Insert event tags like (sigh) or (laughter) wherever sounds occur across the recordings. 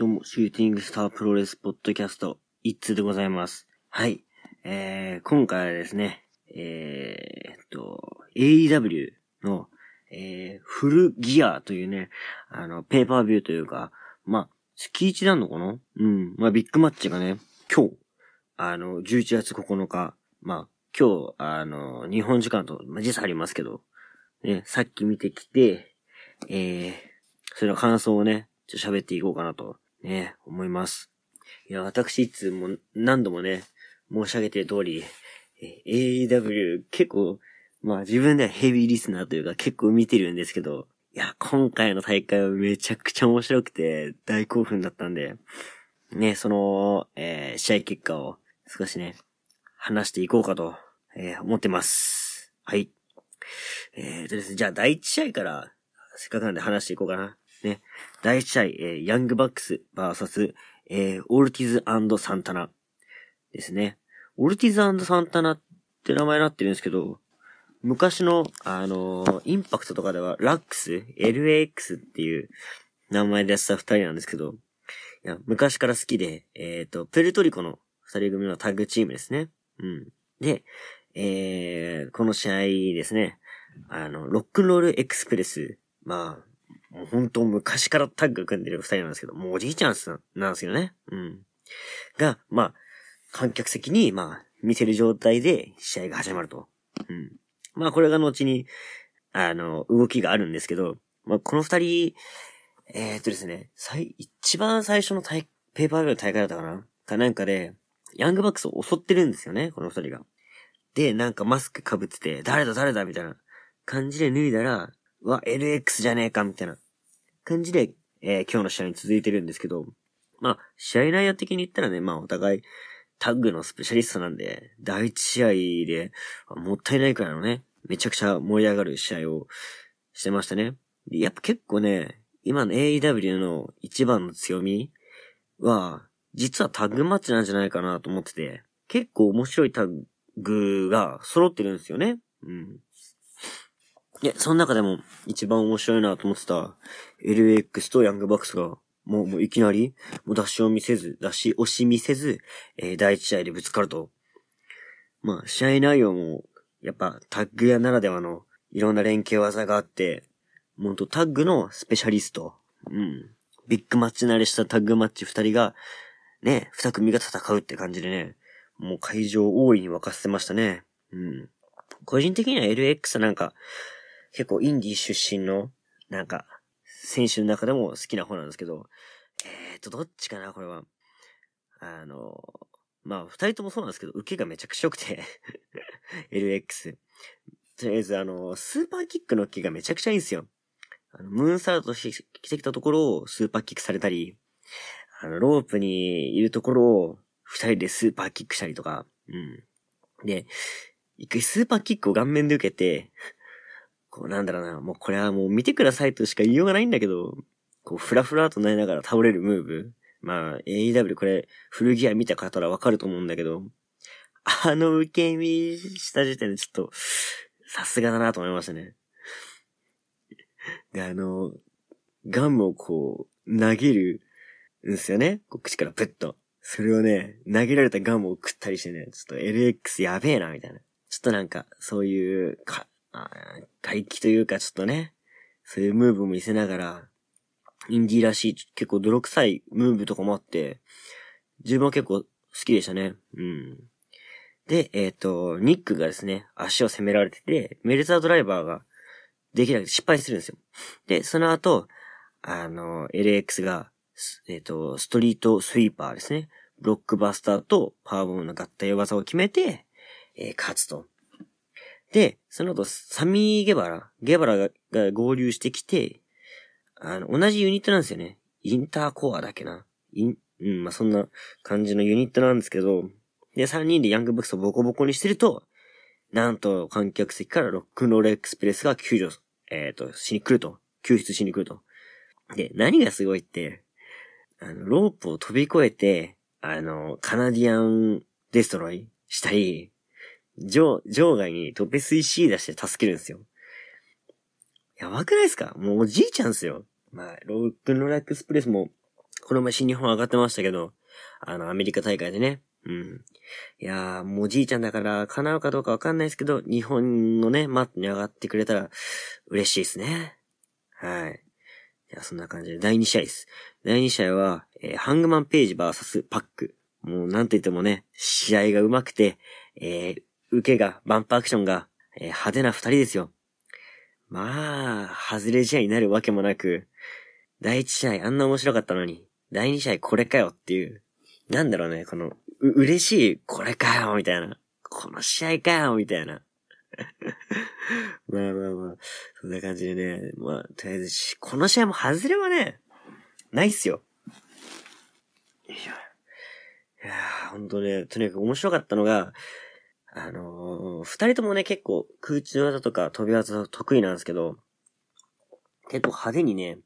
どうも、シューティングスタープロレスポッドキャスト、いっつーでございます。はい。えー、今回はですね、えー、っと、AEW の、えー、フルギアというね、あの、ペーパービューというか、まあ、月1なのかな？うん。まあ、ビッグマッチがね、今日、あの、11月9日、まあ、今日、あの、日本時間と、まあ、時差ありますけど、ね、さっき見てきて、えー、それの感想をね、ちょっと喋っていこうかなとね、思います。いや、私いつも何度もね、申し上げてる通り、AEW 結構、まあ自分ではヘビーリスナーというか結構見てるんですけど、いや、今回の大会はめちゃくちゃ面白くて大興奮だったんで、ね、その、えー、試合結果を少しね、話していこうかと、えー、思ってます。はい。えーとですね、じゃあ第一試合からせっかくなんで話していこうかな。ね。第1試合、えー、ヤングバックス VS、えー、オルティズサンタナですね。オルティズサンタナって名前になってるんですけど、昔の、あのー、インパクトとかでは、ラックス ?LAX っていう名前でやってた二人なんですけど、いや、昔から好きで、えっ、ー、と、プエルトリコの二人組のタッグチームですね。うん。で、えー、この試合ですね、あの、ロックンロールエクスプレス、まあ、もう本当昔からタッグ組んでる二人なんですけど、もうおじいちゃんすなんですよね。うん。が、まあ、観客席に、まあ、見せる状態で試合が始まると。うん。まあ、これが後に、あの、動きがあるんですけど、まあ、この二人、えー、っとですね、最、一番最初の大、ペーパービューの大会だったかな？かなんかで、ヤングバックスを襲ってるんですよね、この二人が。で、なんかマスク被ってて、誰だ誰だみたいな感じで脱いだら、わ、LX じゃねえか、みたいな感じで、えー、今日の試合に続いてるんですけど、まあ、試合内容的に言ったらね、まあお互いタッグのスペシャリストなんで、第一試合で、もったいないくらいのね、めちゃくちゃ盛り上がる試合をしてましたね。やっぱ結構ね、今の AEW の一番の強みは、実はタッグマッチなんじゃないかなと思ってて、結構面白いタッグが揃ってるんですよね。うん。いや、その中でも一番面白いなと思ってた LX とヤングバックスが、もう、もういきなり、もう出しを見せず、出し押し見せず、えー、第一試合でぶつかると。まあ、試合内容も、やっぱタッグ屋ならではのいろんな連携技があって、ほんとタッグのスペシャリスト。うん。ビッグマッチ慣れしたタッグマッチ二人が、ね、二組が戦うって感じでね、もう会場を大いに沸かせましたね。うん。個人的には LX なんか、結構インディー出身の、なんか、選手の中でも好きな方なんですけど、えーと、どっちかな、これは。あの、まあ、二人ともそうなんですけど、受けがめちゃくちゃ良くて (laughs) LX。とりあえず、あの、スーパーキックの受けがめちゃくちゃいいんですよ。あの、ムーンサルトしてきたところをスーパーキックされたり、あの、ロープにいるところを二人でスーパーキックしたりとか、うん。で、一回スーパーキックを顔面で受けて、こうなんだろうな、もうこれはもう見てくださいとしか言いようがないんだけど、こうフラフラとなりながら倒れるムーブ。まあ、AEW これ、古着屋見た方らわかると思うんだけど、あの受け身した時点でちょっと、さすがだなと思いましたね。で、あの、ガムをこう、投げるんですよね。こう口からプッと。それをね、投げられたガムを食ったりしてね、ちょっと LX やべえな、みたいな。ちょっとなんか、そういう、か、回帰というかちょっとね、そういうムーブも見せながら、インディーらしい結構泥臭いムーブとかもあって、自分は結構好きでしたね。うん。で、えっ、ー、と、ニックがですね、足を攻められてて、メルザードライバーができなくて失敗するんですよ。で、その後、あの、LX が、えっ、ー、と、ストリートスイーパーですね。ブロックバスターとパワーボムの合体技を決めて、えー、勝つと。で、その後、サミー・ゲバラ、ゲバラが合流してきて、あの、同じユニットなんですよね。インターコアだけな。イン、うん、まあ、そんな感じのユニットなんですけど、で、3人でヤングブックスをボコボコにしてると、なんと観客席からロックンロールエクスプレスが救助、えっ、ー、と、しに来ると。救出しに来ると。で、何がすごいって、あの、ロープを飛び越えて、あの、カナディアンdestroy したり、場、場外にトペスイシーダして助けるんですよ。やばくないですか？もうおじいちゃんですよ。まあ、ロックンロールエクスプレスも、この前新日本上がってましたけど、あの、アメリカ大会でね。うん。いやー、もうおじいちゃんだから叶うかどうかわかんないですけど、日本のね、マットに上がってくれたら嬉しいですね。はい。いや、そんな感じで、第2試合です。第2試合は、えー、ハングマンページ VS パック。もうなんと言ってもね、試合が上手くて、えー、受けが、バンプアクションが、えー、派手な二人ですよ。まあ、外れ試合になるわけもなく、第1試合あんな面白かったのに、第2試合これかよっていう、なんだろうね、この、う、嬉しい、これかよ、みたいな。この試合かよ、みたいな。(laughs) まあまあまあ、そんな感じでね、まあ、とりあえずこの試合も外れはね、ないっすよ。いや、いやほんとね、とにかく面白かったのが、あのー、二人ともね、結構空中技とか飛び技得意なんですけど、結構派手にね、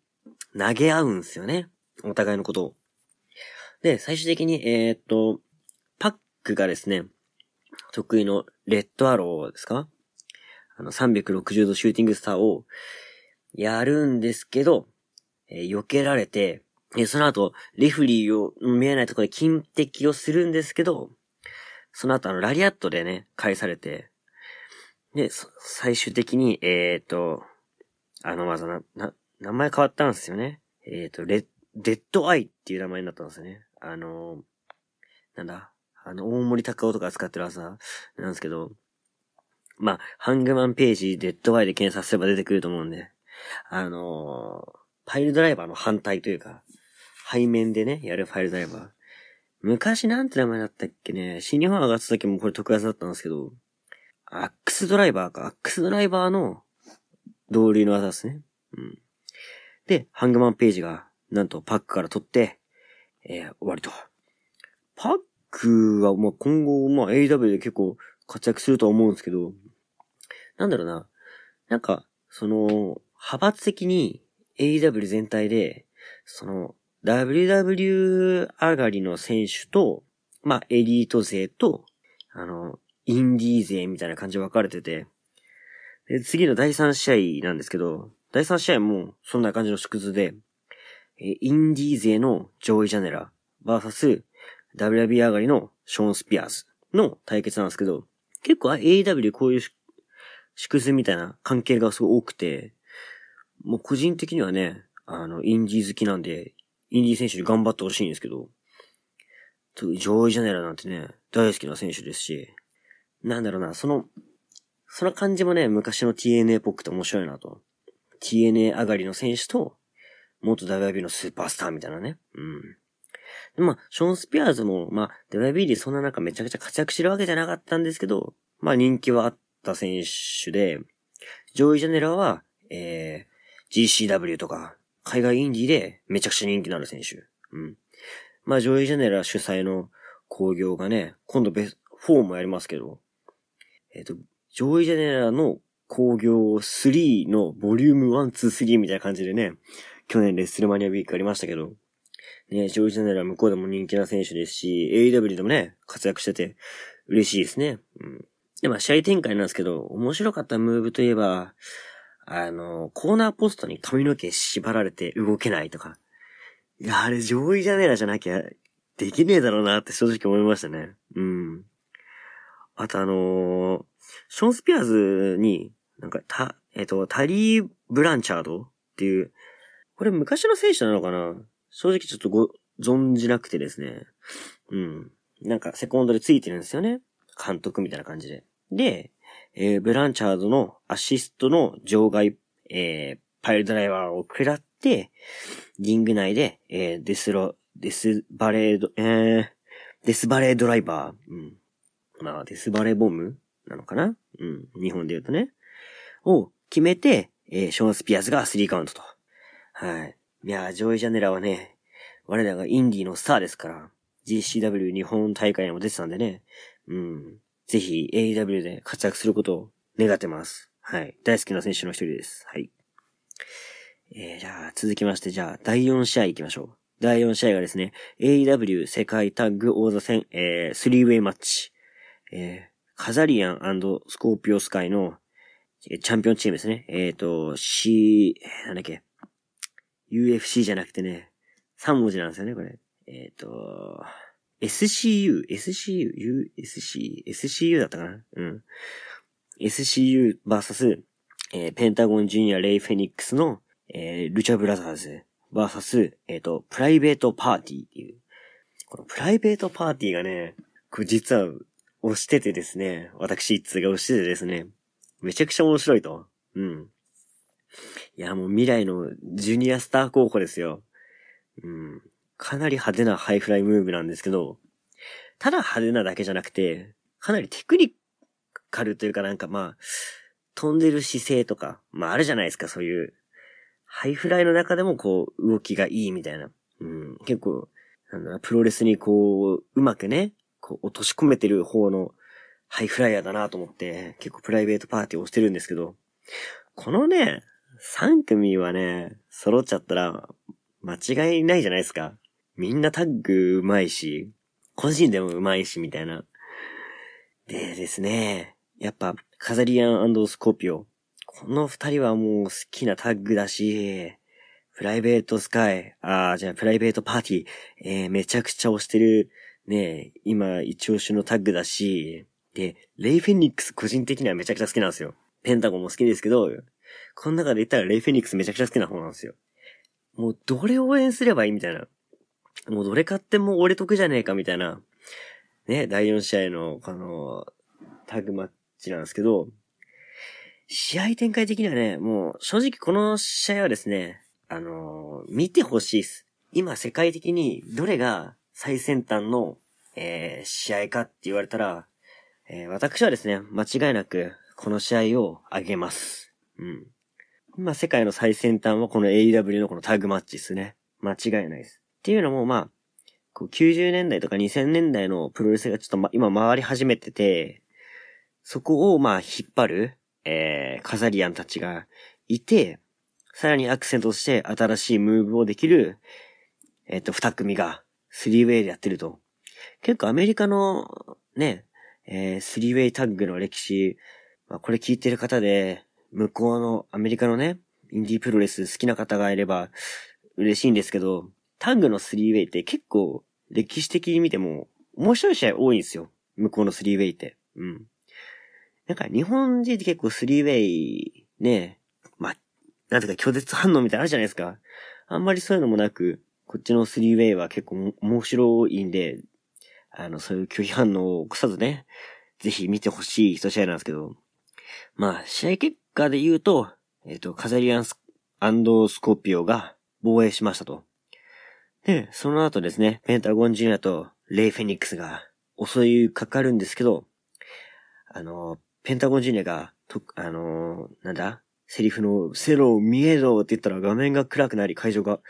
投げ合うんですよね。お互いのことを。で、最終的に、えー、っと、パックがですね、得意のレッドアローですか？あの、360度シューティングスターをやるんですけど、えー、避けられて、えその後、レフリーを見えないところで金敵をするんですけど、その後あの、ラリアットでね、返されて、で、最終的に、えっ、ー、と、あの技な、な、名前変わったんですよね。えっ、ー、と、レッ、デッドアイっていう名前になったんですよね。あのなんだ、あの、大森高尾とか使ってる技なんですけど、まあ、ハングマンページ、デッドアイで検索すれば出てくると思うんで、あのー、パイルドライバーの反対というか、背面でね、やるファイルドライバー。昔なんて名前だったっけね、新日本上がった時もこれ特別だったんですけど、アックスドライバーか、アックスドライバーの同類の技ですね。うん。で、ハングマンページが、なんとパックから取って、えー、終わりと。パックは、ま、今後、ま、AW で結構活躍するとは思うんですけど、なんだろうな。なんか、その、派閥的に AW 全体で、その、WW 上がりの選手と、まあ、エリート勢と、あの、インディー勢みたいな感じで分かれてて、で、次の第3試合なんですけど、第3試合もそんな感じの縮図で、えインディー勢のジョイ・ジャネラ、バーサス、WW 上がりのショーン・スピアーズの対決なんですけど、結構 AEW こういう縮図みたいな関係がすごい多くて、もう個人的にはね、あの、インディー好きなんで、インディー選手に頑張ってほしいんですけど、ジョイ・ジャネラなんてね、大好きな選手ですし、なんだろうな、その、その感じもね、昔の TNA っぽくて面白いなと。TNA 上がりの選手と、元 WIB のスーパースターみたいなね。うん。でまあ、ショーン・スピアーズも、まあ、WIB でそんな中めちゃくちゃ活躍してるわけじゃなかったんですけど、まあ人気はあった選手で、ジョイ・ジャネラは、えー、GCW とか、海外インディでめちゃくちゃ人気のある選手。うん。まあ、ジョイ・ジャネラ主催の興行がね、今度ベスト、4もやりますけど、えっ、ー、と、ジョイ・ジャネラの興行3のボリューム1、2、3みたいな感じでね、去年レッスルマニアウィークありましたけど、ね、ジョイ・ジャネラ向こうでも人気な選手ですし、AEW でもね、活躍してて嬉しいですね。うん。で、まあ、試合展開なんですけど、面白かったムーブといえば、あの、コーナーポストに髪の毛縛られて動けないとか。いや、あれジョイ・ジャネラじゃなきゃできねえだろうなって正直思いましたね。うん。あとあのー、ショーン・スピアーズに、なんか、た、えっ、と、タリー・ブランチャードっていう、これ昔の選手なのかな？正直ちょっとご、存じなくてですね。うん。なんか、セコンドでついてるんですよね。監督みたいな感じで。で、えー、ブランチャードのアシストの場外、えー、パイルドライバーを食らって、リング内で、えー、デスロ、デスバレード、えー、デスバレードライバー、うん。まあ、デスバレーボムなのかな？うん。日本で言うとね。を決めて、えー、ショーン・スピアーズが3カウントと。はい。いやジョイ・ジャネラはね、我らがインディーのスターですから、GCW 日本大会にも出てたんでね。うん。ぜひ AEW で活躍することを願ってます。はい。大好きな選手の一人です。はい。えー、じゃあ、続きまして、じゃあ、第4試合行きましょう。第4試合がですね、AEW 世界タッグ王座戦、えー、スリーウェイマッチ。えー、カザリアンスコーピオス界の、チャンピオンチームですね。えっ、ー、と、C、なんだっけ。UFC じゃなくてね、3文字なんですよね、これ。えっ、ー、と、SCU、SCU、U、SC、SCU だったかな？うん。SCU vs、えー、ペンタゴンジュニア・レイ・フェニックスの、えー、ルチャブラザーズ vs、えっ、ー、と、プライベートパーティーっていう。このプライベートパーティーがね、これ実は推しててですね、私いっつーが推しててですね、めちゃくちゃ面白いと。うん。いや、もう未来のジュニアスター候補ですよ。うん。かなり派手なハイフライムーブなんですけど、ただ派手なだけじゃなくて、かなりテクニカルというかなんかまあ、飛んでる姿勢とか、まああるじゃないですか、そういう。ハイフライの中でもこう、動きがいいみたいな。うん、結構、なんだプロレスにこう、うまくね、こう、落とし込めてる方のハイフライヤーだなと思って、結構プライベートパーティーをしてるんですけど、このね、3組はね、揃っちゃったら、間違いないじゃないですか。みんなタッグ上手いし、個人でも上手いし、みたいな。でですね、やっぱ、カザリアンスコーピオ。この二人はもう好きなタッグだし、プライベートスカイ、ああ、じゃあプライベートパーティー、えー、めちゃくちゃ推してる、ね、今一押しのタッグだし、で、レイフェニックス個人的にはめちゃくちゃ好きなんですよ。ペンタゴンも好きですけど、この中で言ったらレイフェニックスめちゃくちゃ好きな方なんですよ。もうどれ応援すればいいみたいな。もうどれ買っても俺得じゃねえかみたいな。ね、第4試合の、この、タグマッチなんですけど、試合展開的にはね、もう正直この試合はですね、あの、見てほしいです。今世界的にどれが最先端の、えー、試合かって言われたら、えー、私はですね、間違いなくこの試合をあげます。うん。今世界の最先端はこの AEW のこのタグマッチですね。間違いないです。っていうのも、まあ、こう90年代とか2000年代のプロレスがちょっと、ま、今回り始めてて、そこをまあ引っ張る、えー、カザリアンたちがいて、さらにアクセントとして新しいムーブをできる、えっ、ー、と、二組が、スリーウェイでやってると。結構アメリカの、ね、えー、スリーウェイタッグの歴史、まあ、これ聞いてる方で、向こうのアメリカのね、インディープロレス好きな方がいれば嬉しいんですけど、タッグのスリーウェイって結構歴史的に見ても面白い試合多いんですよ。向こうのスリーウェイって。うん。なんか日本人って結構スリーウェイ、ね、ま、なんていうか拒絶反応みたいなあるじゃないですか。あんまりそういうのもなく、こっちのスリーウェイは結構面白いんで、あの、そういう拒否反応を起こさずね、ぜひ見てほしい一試合なんですけど、まあ、試合結果で言うと、えっ、ー、と、カザリアンス、スコーピオが防衛しましたと。で、その後ですね、ペンタゴンジュニアとレイ・フェニックスが襲いかかるんですけど、あの、ペンタゴンジュニアが、と、あの、なんだ？セリフの、セロ見えろって言ったら画面が暗くなり、会場が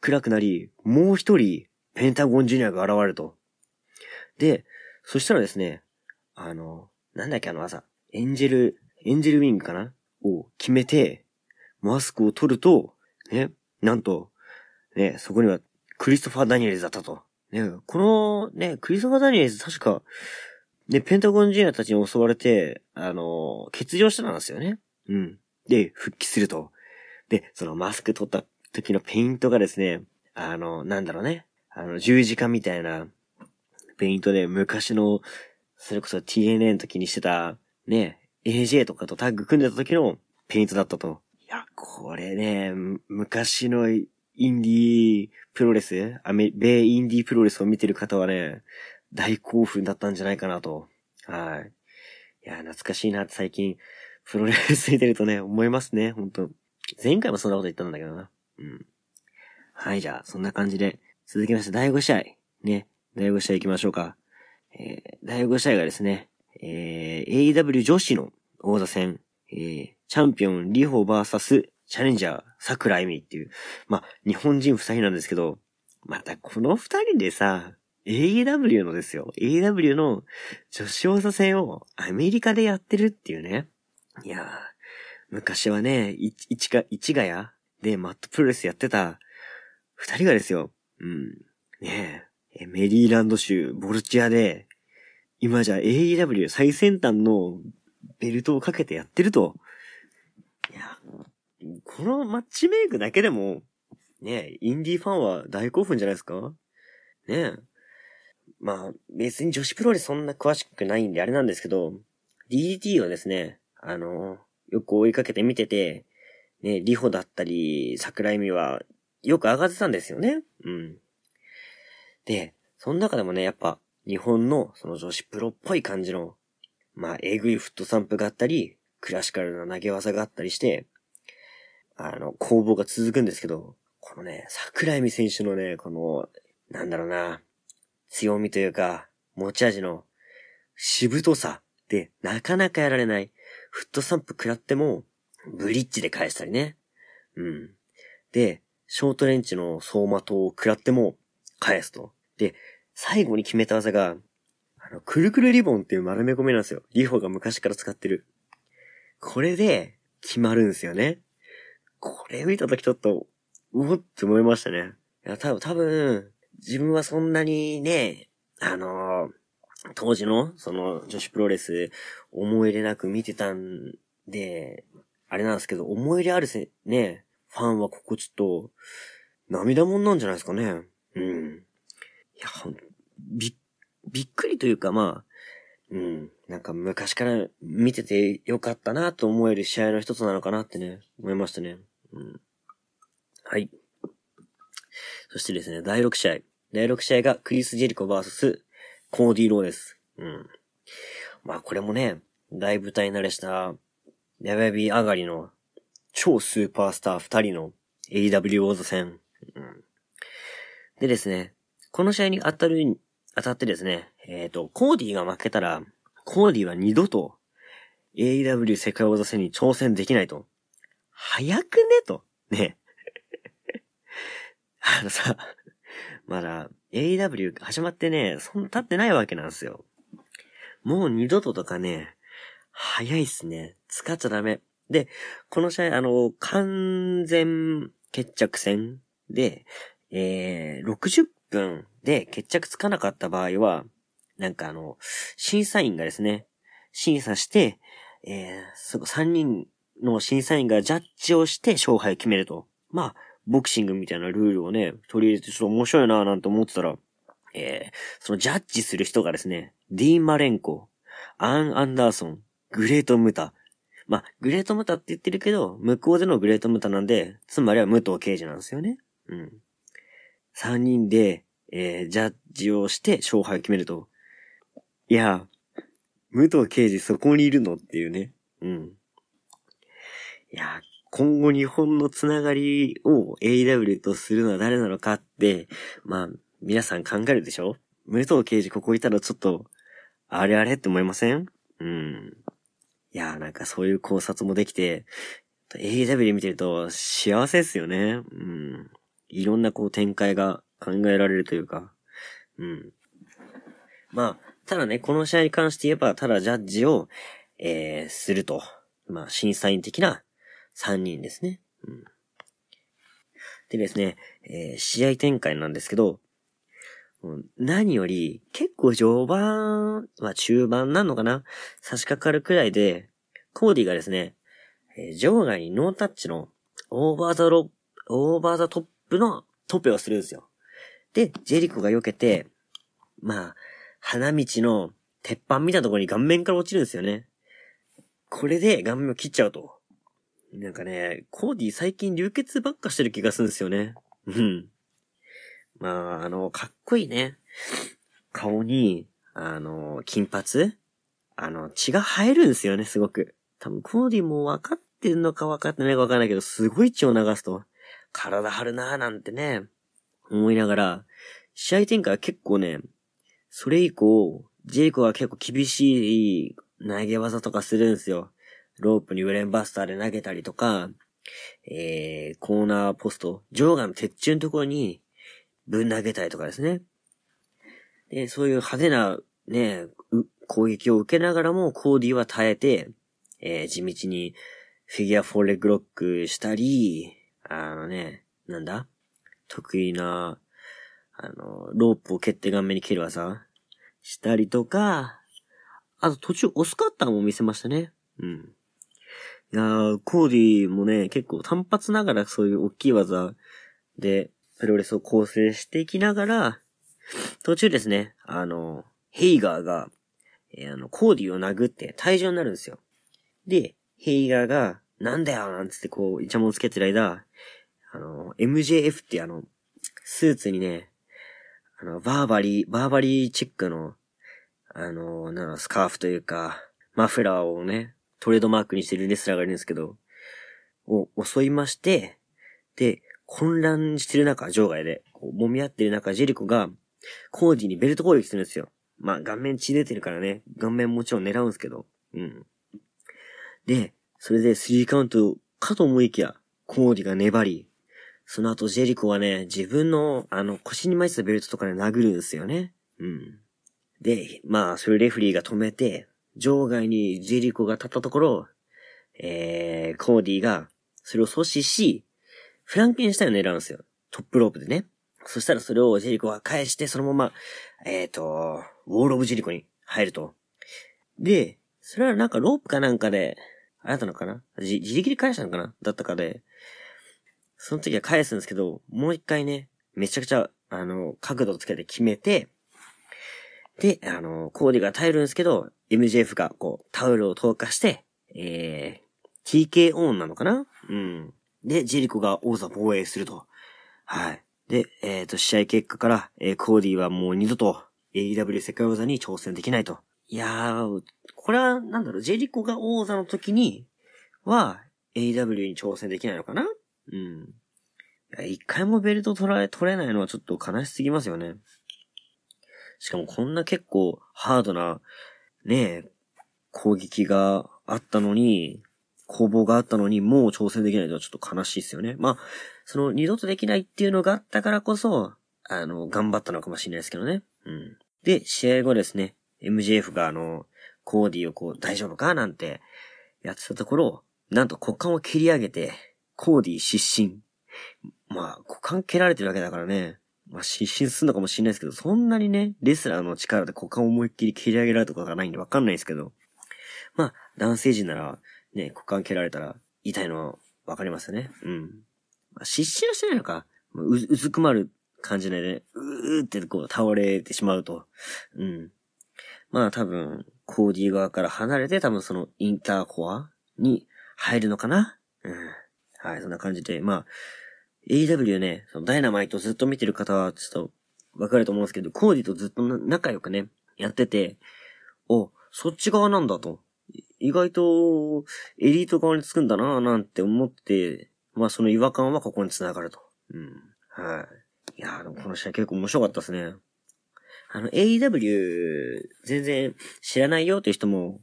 暗くなり、もう一人、ペンタゴンジュニアが現れると。で、そしたらですね、あの、なんだっけあの技、エンジェル、エンジェルウィングかな？を決めて、マスクを取ると、ね、なんと、ね、そこにはクリストファー・ダニエルズだったと。ね、この、ね、クリストファー・ダニエルズ確か、ね、ペンタゴンジュニアたちに襲われて、あの、欠場したんですよね。うん。で、復帰すると。で、そのマスク取った時のペイントがですね、あの、なんだろうね。あの、十字架みたいな、ペイントで昔の、それこそ TNA の時にしてた、ね、AJ とかとタッグ組んでた時のペイントだったと。いや、これね、昔のインディープロレス、アメ、米インディープロレスを見てる方はね、大興奮だったんじゃないかなと。はい。いや、懐かしいなって最近、プロレス見てるとね、思いますね、本当前回もそんなこと言ったんだけどな。うん。はい、じゃあ、そんな感じで、続きまして第5試合。ね、第5試合行きましょうか。えー、第5試合がですね、えー、AEW 女子の王座戦、えー、チャンピオン、リホバーサス、チャレンジャー、桜井美っていう、まあ、日本人二人なんですけど、またこの二人でさ、AEW のですよ。AEW の女子王座戦をアメリカでやってるっていうね。いやー、昔はね、い、ちが、市ヶ谷でマットプロレスやってた二人がですよ。うん。ねえ、メリーランド州ボルチアで、今じゃ AEW 最先端のベルトをかけてやってると。このマッチメイクだけでも、ねインディーファンは大興奮じゃないですか？ねまあ、別に女子プロレスそんな詳しくないんであれなんですけど、DDT をですね、あの、よく追いかけて見てて、ね、リホだったり、桜井美は、よく上がってたんですよね。うん。で、その中でもね、やっぱ、日本のその女子プロっぽい感じの、まあ、えぐいフットサンプがあったり、クラシカルな投げ技があったりして、あの、攻防が続くんですけど、このね、桜井美選手のね、この、なんだろうな、強みというか、持ち味の、しぶとさで、なかなかやられない。フットサンプ食らっても、ブリッジで返したりね。うん。で、ショートレンチの走馬灯を食らっても、返すと。で、最後に決めた技が、あの、くるくるリボンっていう丸め込みなんですよ。リホが昔から使ってる。これで、決まるんですよね。これ見たときちょっと、うおって思いましたね。いや、多分、多分、自分はそんなにね、あのー、当時の、その、女子プロレス、思い入れなく見てたんで、あれなんですけど、思い入れあるせ、ね、ファンはここちょっと、涙もんなんじゃないですかね。うん。いや、ほん、び、びっくりというか、まあ、うん。なんか昔から見ててよかったなと思える試合の一つなのかなってね、思いましたね。うん。はい。そしてですね、第6試合。第6試合がクリス・ジェリコ VS コーディ・ローです。うん。まあこれもね、大舞台慣れした、ヤバビ上がりの超スーパースター2人の AW 王座戦。うん。でですね、この試合に当たる、当たってですね、えっ、ー、と、コーディが負けたら、コーディは二度と AW 世界王座戦に挑戦できないと。早くね？と。ね。(laughs) あのさ、まだ AW 始まってね、そんな経ってないわけなんですよ。もう二度ととかね、早いっすね。使っちゃダメ。で、この試合、あの、完全決着戦で、えー、60分で決着つかなかった場合は、なんかあの、審査員がですね、審査して、えー、そこ3人の審査員がジャッジをして勝敗を決めると。まあ、ボクシングみたいなルールをね、取り入れてちょっと面白いなぁなんて思ってたら、えー、そのジャッジする人がですね、ディーン・マレンコ、アン・アンダーソン、グレート・ムタ。まあ、グレート・ムタって言ってるけど、向こうでのグレート・ムタなんで、つまりは武藤刑事なんですよね。うん。三人で、えー、ジャッジをして勝敗を決めると。いや、武藤刑事そこにいるの？っていうね。うん。いや、今後日本のつながりを AW とするのは誰なのかって、まあ、皆さん考えるでしょ？武藤刑事ここいたらちょっと、あれあれって思いません？うん。いや、なんかそういう考察もできて、AW 見てると幸せですよね。うん。いろんなこう展開が考えられるというか。うん。まあ、ただね、この試合に関して言えば、ただジャッジを、えー、すると。まあ、審査員的な3人ですね。うん。でですね、えー、試合展開なんですけど、何より、結構序盤、まあ中盤なのかな？差し掛かるくらいで、コーディがですね、えー、場外にノータッチのオーバーザロ、オーバーザトップのトペをするんですよ。で、ジェリコが避けて、まあ、花道の鉄板みたいなところに顔面から落ちるんですよね。これで顔面を切っちゃうと。なんかね、コーディ最近流血ばっかしてる気がするんですよね。うん。まあ、あの、かっこいいね。顔に、あの、金髪？あの、血が生えるんですよね、すごく。多分、コーディも分かってんのか分かってないか分かんないけど、すごい血を流すと、体張るなーなんてね、思いながら、試合展開は結構ね、それ以降、ジェイコは結構厳しい投げ技とかするんですよ。ロープにウレンバスターで投げたりとか、えー、コーナーポスト、上下の鉄柱のところにぶん投げたりとかですね。で、そういう派手なね、攻撃を受けながらもコーディは耐えて、えー、地道にフィギュアフォーレグロックしたり、あのね、なんだ？得意な、あの、ロープを蹴って顔面に蹴る技したりとか、あと途中オスカッターも見せましたね。うん。いやー、コーディもね、結構単発ながらそういう大きい技で、プロレスを構成していきながら、途中ですね、あの、ヘイガーが、えー、あの、コーディを殴って退場になるんですよ。で、ヘイガーが、なんだよなんつってこう、イチャモンつけてる間、あの、MJF ってあの、スーツにね、あの、バーバリー、バーバリーチックの、あの、なんスカーフというか、マフラーをね、トレードマークにしてるレスラーがいるんですけど、を襲いまして、で、混乱してる中、場外で、こう揉み合ってる中、ジェリコが、コーディにベルト攻撃するんですよ。まあ、顔面血出てるからね、顔面もちろん狙うんですけど、うん。で、それで3カウントかと思いきや、コーディが粘り、その後ジェリコはね、自分の、あの、腰に巻いてたベルトとかで殴るんですよね。うん。で、まあ、それレフリーが止めて、場外にジェリコが立ったところ、えー、コーディが、それを阻止し、フランケンシュタインを狙うんですよ。トップロープでね。そしたらそれをジェリコは返して、そのまま、えっ、ー、と、ウォールオブジェリコに入ると。で、それはなんかロープかなんかで、あなたのかな？じ自力で返したのかな？だったかで、その時は返すんですけど、もう一回ね、めちゃくちゃ、あの、角度をつけて決めて、で、あの、コーディが耐えるんですけど、MJF がこう、タオルを投下して、えー、TKO なのかな？うん。で、ジェリコが王座防衛すると。はい。で、えっ、ー、と、試合結果から、えー、コーディはもう二度と AEW 世界王座に挑戦できないと。いやー、これは、なんだろう、ジェリコが王座の時には、AEW に挑戦できないのかな？うん。一回もベルト取られ、取れないのはちょっと悲しすぎますよね。しかもこんな結構ハードな、ねえ、攻撃があったのに、攻防があったのに、もう挑戦できないのはちょっと悲しいですよね。まあ、その二度とできないっていうのがあったからこそ、あの、頑張ったのかもしれないですけどね。うん。で、試合後ですね、MJF があの、コーディをこう、大丈夫か？なんて、やってたところ、なんと股間を切り上げて、コーディ失神。まあ、股間蹴られてるわけだからね。まあ、失神するのかもしれないですけど、そんなにね、レスラーの力で股間を思いっきり蹴り上げられたことがないんでわかんないですけど。まあ、男性陣なら、ね、股間蹴られたら痛いのはわかりますよね。うん。まあ、失神はしてないのか。う、うずくまる感じでね、うーってこう倒れてしまうと。うん。まあ多分、コーディー側から離れて多分そのインターコアに入るのかなうん。はい、そんな感じで、まあ、AW ね、そのダイナマイトずっと見てる方はちょっとわかると思うんですけど、コーディとずっと仲良くね、やってて、お、そっち側なんだと。意外とエリート側につくんだなぁなんて思って、まあその違和感はここに繋がると。うん。はい。いやーでもこの試合結構面白かったですね。あの、AEW 全然知らないよっていう人も、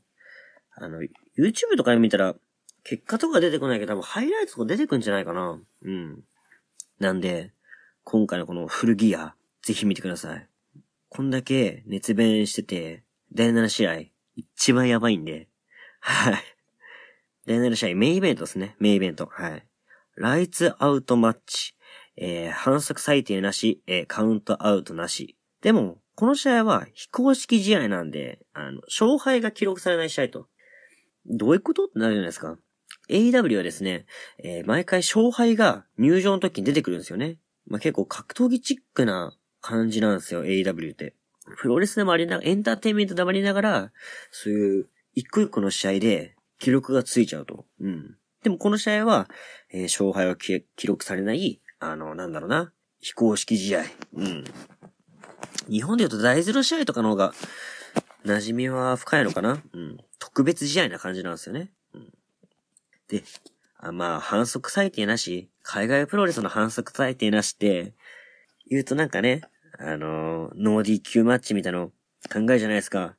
あの、YouTube とかで見たら、結果とか出てこないけど、多分ハイライトとか出てくんじゃないかな。うん。なんで、今回のこのフルギア、ぜひ見てください。こんだけ熱弁してて、第7試合、一番やばいんで、はい。第7試合、メインイベントですね。メインイベント。はい。ライツアウトマッチ。えー、反則裁定なし、えー、カウントアウトなし。でも、この試合は非公式試合なんで、あの、勝敗が記録されない試合と。どういうことってなるじゃないですか。AEW はですね、えー、毎回勝敗が入場の時に出てくるんですよね。まあ、結構格闘技チックな感じなんですよ、AEW って。プロレスでもありながら、エンターテインメントでもありながら、そういう一個一個の試合で記録がついちゃうと。うん。でもこの試合は、えー、勝敗は記録されない、あの、なんだろうな、非公式試合。うん。日本で言うと大ゼロ試合とかの方が、馴染みは深いのかなうん。特別試合な感じなんですよね。で、あまあ、反則裁定なし、海外プロレスの反則裁定なしって、言うとなんかね、あのー、ノー DQ マッチみたいなの考えじゃないですか。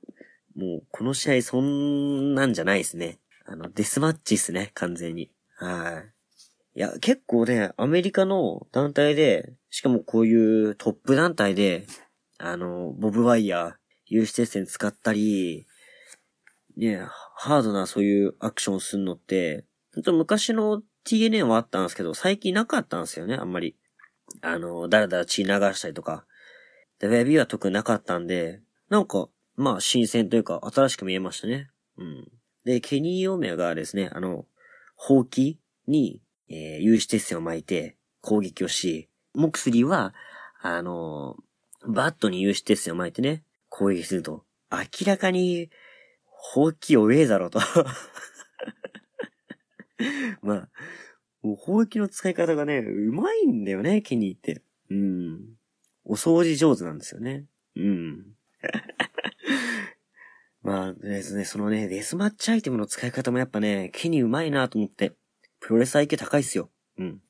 もう、この試合そんなんじゃないですね。あの、デスマッチっすね、完全に。はい。いや、結構ね、アメリカの団体で、しかもこういうトップ団体で、あの、ボブワイヤー、有刺鉄線使ったり、ね、ハードなそういうアクションするのって、と昔の TNA はあったんですけど、最近なかったんですよね、あんまり。あの、だらだら血流したりとか。で、ウェビーは特になかったんで、なんか、まあ、新鮮というか、新しく見えましたね。うん。で、ケニー・オメガがですね、あの、ほうきに、えー、有刺鉄線を巻いて攻撃をし、モクスリーは、あの、バットに有刺鉄線を巻いてね、攻撃すると、明らかに、放棄弱えだろうと。(laughs) まあ、もう砲撃の使い方がね、うまいんだよね、ケニーって。うん。お掃除上手なんですよね。うん。(laughs) まあ、ですね、そのね、デスマッチアイテムの使い方もやっぱね、ケニーうまいなと思って、プロレス IQ 高いっすよ。うん。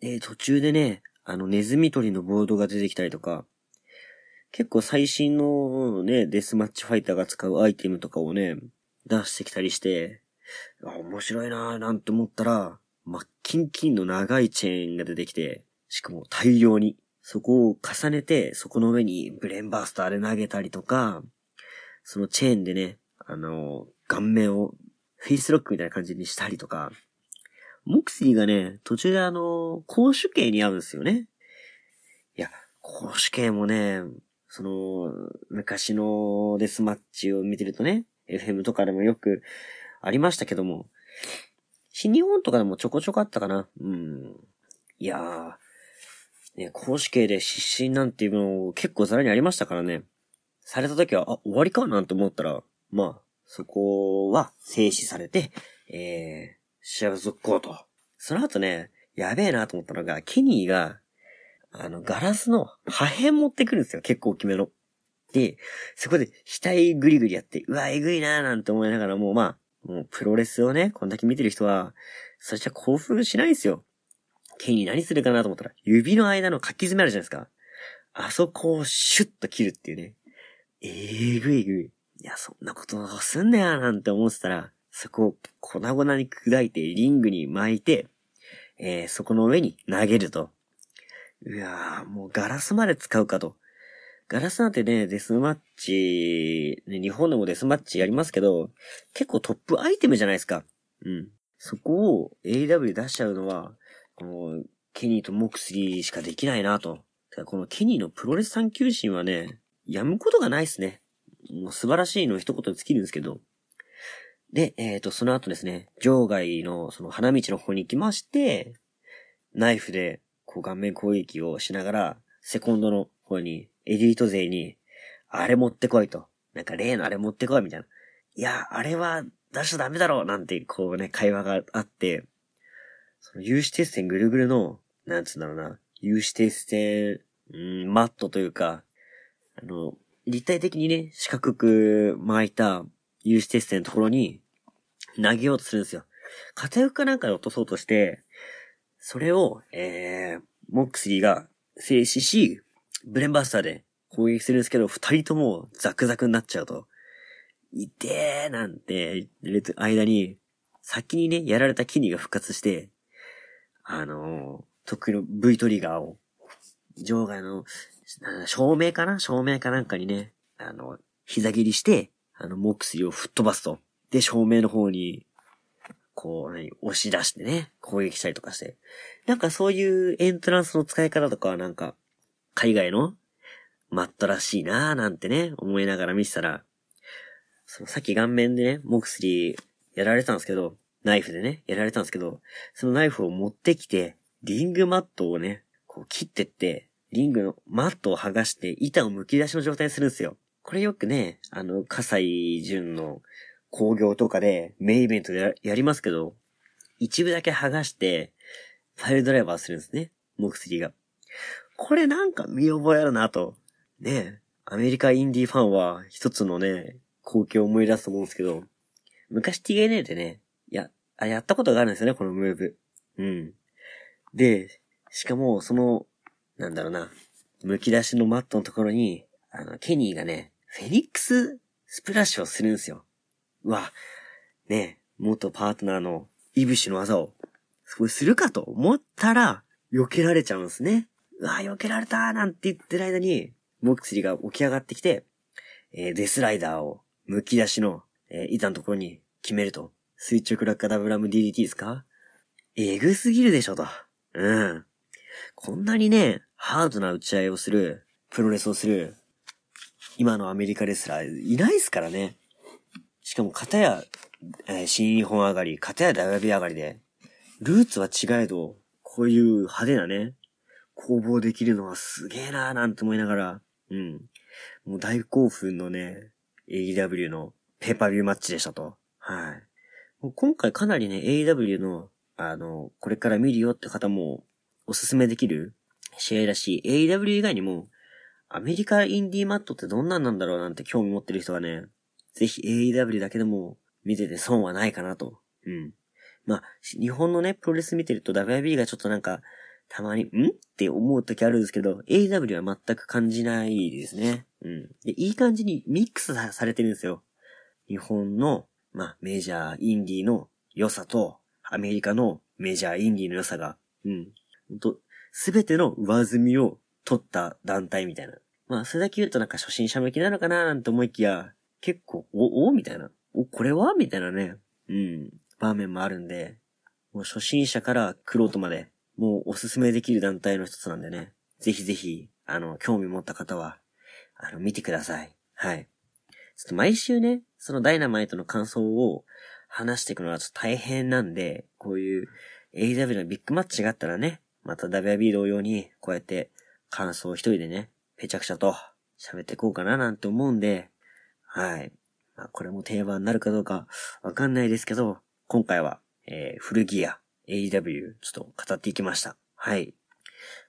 で、途中でね、あの、ネズミ捕りのボードが出てきたりとか、結構最新のね、デスマッチファイターが使うアイテムとかをね、出してきたりして、面白いなぁなんて思ったら、マッキンキンの長いチェーンが出てきて、しかも大量に、そこを重ねて、そこの上にブレンバースターで投げたりとか、そのチェーンでね、あの、顔面をフェイスロックみたいな感じにしたりとか、モクスリーがね、途中であの、公主刑に合うんですよね。いや、公主刑もね、その、昔のデスマッチを見てるとね、FM とかでもよくありましたけども、新日本とかでもちょこちょこあったかな。うん。いやー、ね、公主刑で失神なんていうのを結構ざらにありましたからね。された時は、あ、終わりかなんて思ったら、まあ、そこは静止されて、えー、試合を続行と。その後ね、やべえなと思ったのが、ケニーが、あの、ガラスの破片持ってくるんですよ。結構大きめの。で、そこで額ぐりぐりやって、うわ、えぐいなーなんて思いながらも、まあ、もうプロレスをね、こんだけ見てる人は、それじゃ興奮しないですよ。ケニー何するかなと思ったら、指の間の書き爪あるじゃないですか。あそこをシュッと切るっていうね。えぐいぐい。いや、そんなことすんねやなんて思ってたら、そこを粉々に砕いてリングに巻いて、えー、そこの上に投げると。うわーもうガラスまで使うかと。ガラスなんてね、デスマッチ、ね、日本でもデスマッチやりますけど、結構トップアイテムじゃないですか。うん。そこを AW 出しちゃうのは、この、ケニーとモクスリーしかできないなと。このケニーのプロレス探求心はね、やむことがないですね。もう素晴らしいの一言に尽きるんですけど。で、えっ、ー、と、その後ですね、場外のその花道の方に行きまして、ナイフで、こう顔面攻撃をしながら、セコンドの方にエリート勢に、あれ持ってこいと。なんか例のあれ持ってこいみたいな。いや、あれは出しちゃダメだろうなんて、こうね、会話があって、その有刺鉄線ぐるぐるの、なんつうんだろうな、有刺鉄線、うん、マットというか、あの、立体的にね、四角く巻いた有刺鉄線のところに投げようとするんですよ。片翼かなんかで落とそうとして、それを、えー、モックスリーが静止し、ブレンバスターで攻撃するんですけど、二人ともザクザクになっちゃうと。いてーなんて、間に、先にね、やられたキニが復活して、あのー、得意の V トリガーを、場外の、照明かな？照明かなんかにね、あの、膝切りして、あの、モクスを吹っ飛ばすと。で、照明の方に、こう、何、押し出してね、攻撃したりとかして。なんかそういうエントランスの使い方とかはなんか、海外のマットらしいなーなんてね、思いながら見てたら、そのさっき顔面でね、モクスリーやられたんですけど、ナイフでね、やられたんですけど、そのナイフを持ってきて、リングマットをね、こう切ってって、リングのマットを剥がして板を剥き出しの状態にするんですよ。これよくね、あの、葛西淳の工業とかでメインイベントでやりますけど、一部だけ剥がして、ファイルドライバーするんですね。モクスリーが。これなんか見覚えあるなと。ねアメリカインディーファンは一つのね、光景を思い出すと思うんですけど、昔 TNA でね、や、あ、やったことがあるんですよね、このムーブ。うん。で、しかも、その、なんだろうな、剥き出しのマットのところに、あの、ケニーがね、フェニックススプラッシュをするんですよ。うわ、ね元パートナーのイブシの技を、それするかと思ったら、避けられちゃうんですね。うわ、避けられたなんて言ってる間に、モクスリーが起き上がってきて、えー、デスライダーを、剥き出しの、えー、板のところに決めると。垂直落下ダブラム DDT ですか？えぐすぎるでしょと。うん。こんなにね、ハードな打ち合いをする、プロレスをする、今のアメリカレスラーいないですからね。しかも、片や、えー、新日本上がり、片や WB 上がりで、ルーツは違えど、こういう派手なね、攻防できるのはすげえなーなんて思いながら、うん。もう大興奮のね、AEW のペーパービューマッチでしたと。はい。もう今回かなりね、AEW の、あの、これから見るよって方もおすすめできる試合だし、AEW 以外にも、アメリカインディーマットってどんなんなんだろうなんて興味持ってる人はね、ぜひ AEW だけでも見てて損はないかなと。うん。まあ、日本のね、プロレス見てると WIB がちょっとなんか、たまに、ん？って思う時あるんですけど、AW は全く感じないですね。うん。で、いい感じにミックスされてるんですよ。日本の、まあ、メジャー、インディーの良さと、アメリカのメジャー、インディーの良さが、うん。ほんと、すべての上積みを取った団体みたいな。まあ、それだけ言うとなんか初心者向きなのかななんて思いきや、結構、お、おみたいな。お、これは？みたいなね。うん。場面もあるんで、もう初心者からクロートまで、もうおすすめできる団体の一つなんでね。ぜひぜひ、あの、興味持った方は、あの、見てください。はい。ちょっと毎週ね、そのダイナマイトの感想を話していくのはちょっと大変なんで、こういう AW のビッグマッチがあったらね、また WB 同様に、こうやって感想を一人でね、ぺちゃくちゃと喋っていこうかななんて思うんで、はい。まあ、これも定番になるかどうかわかんないですけど、今回は、えー、古着屋 AEW ちょっと語っていきました。はい。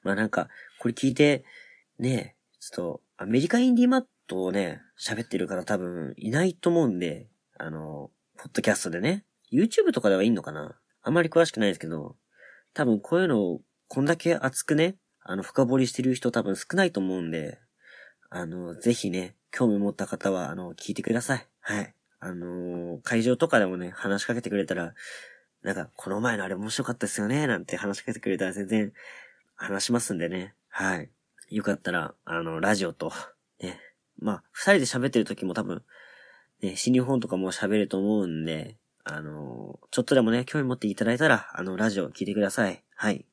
まあなんか、これ聞いて、ね、ちょっと、アメリカインディマットをね、喋ってる方多分いないと思うんで、あの、ポッドキャストでね、YouTube とかではいいのかな？あんまり詳しくないですけど、多分こういうのをこんだけ熱くね、あの、深掘りしてる人多分少ないと思うんで、あの、ぜひね、興味持った方は、あの、聞いてください。はい。あのー、会場とかでもね、話しかけてくれたら、なんか、この前のあれ面白かったですよね、なんて話しかけてくれたら全然話しますんでね。はい。よかったら、あの、ラジオと、ね、まあ、二人で喋ってる時も多分、ね、新日本とかも喋ると思うんで、あの、ちょっとでもね、興味持っていただいたら、あの、ラジオ聞いてください。はい。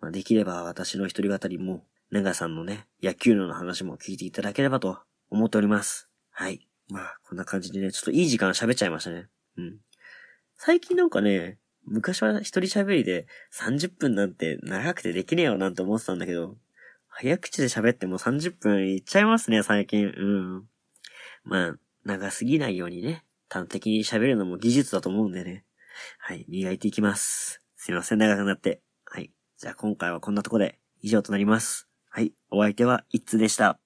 まあ、できれば私の一人語りも、長さんのね、野球の話も聞いていただければと思っております。はい。まあ、こんな感じでね、ちょっといい時間喋っちゃいましたね。うん。最近なんかね、昔は一人喋りで30分なんて長くてできねえよなんて思ってたんだけど、早口で喋っても30分いっちゃいますね、最近。うん。まあ、長すぎないようにね、端的に喋るのも技術だと思うんでね。はい、磨いていきます。すいません、長くなって。はい。じゃあ今回はこんなとこで以上となります。はい、お相手は一通でした。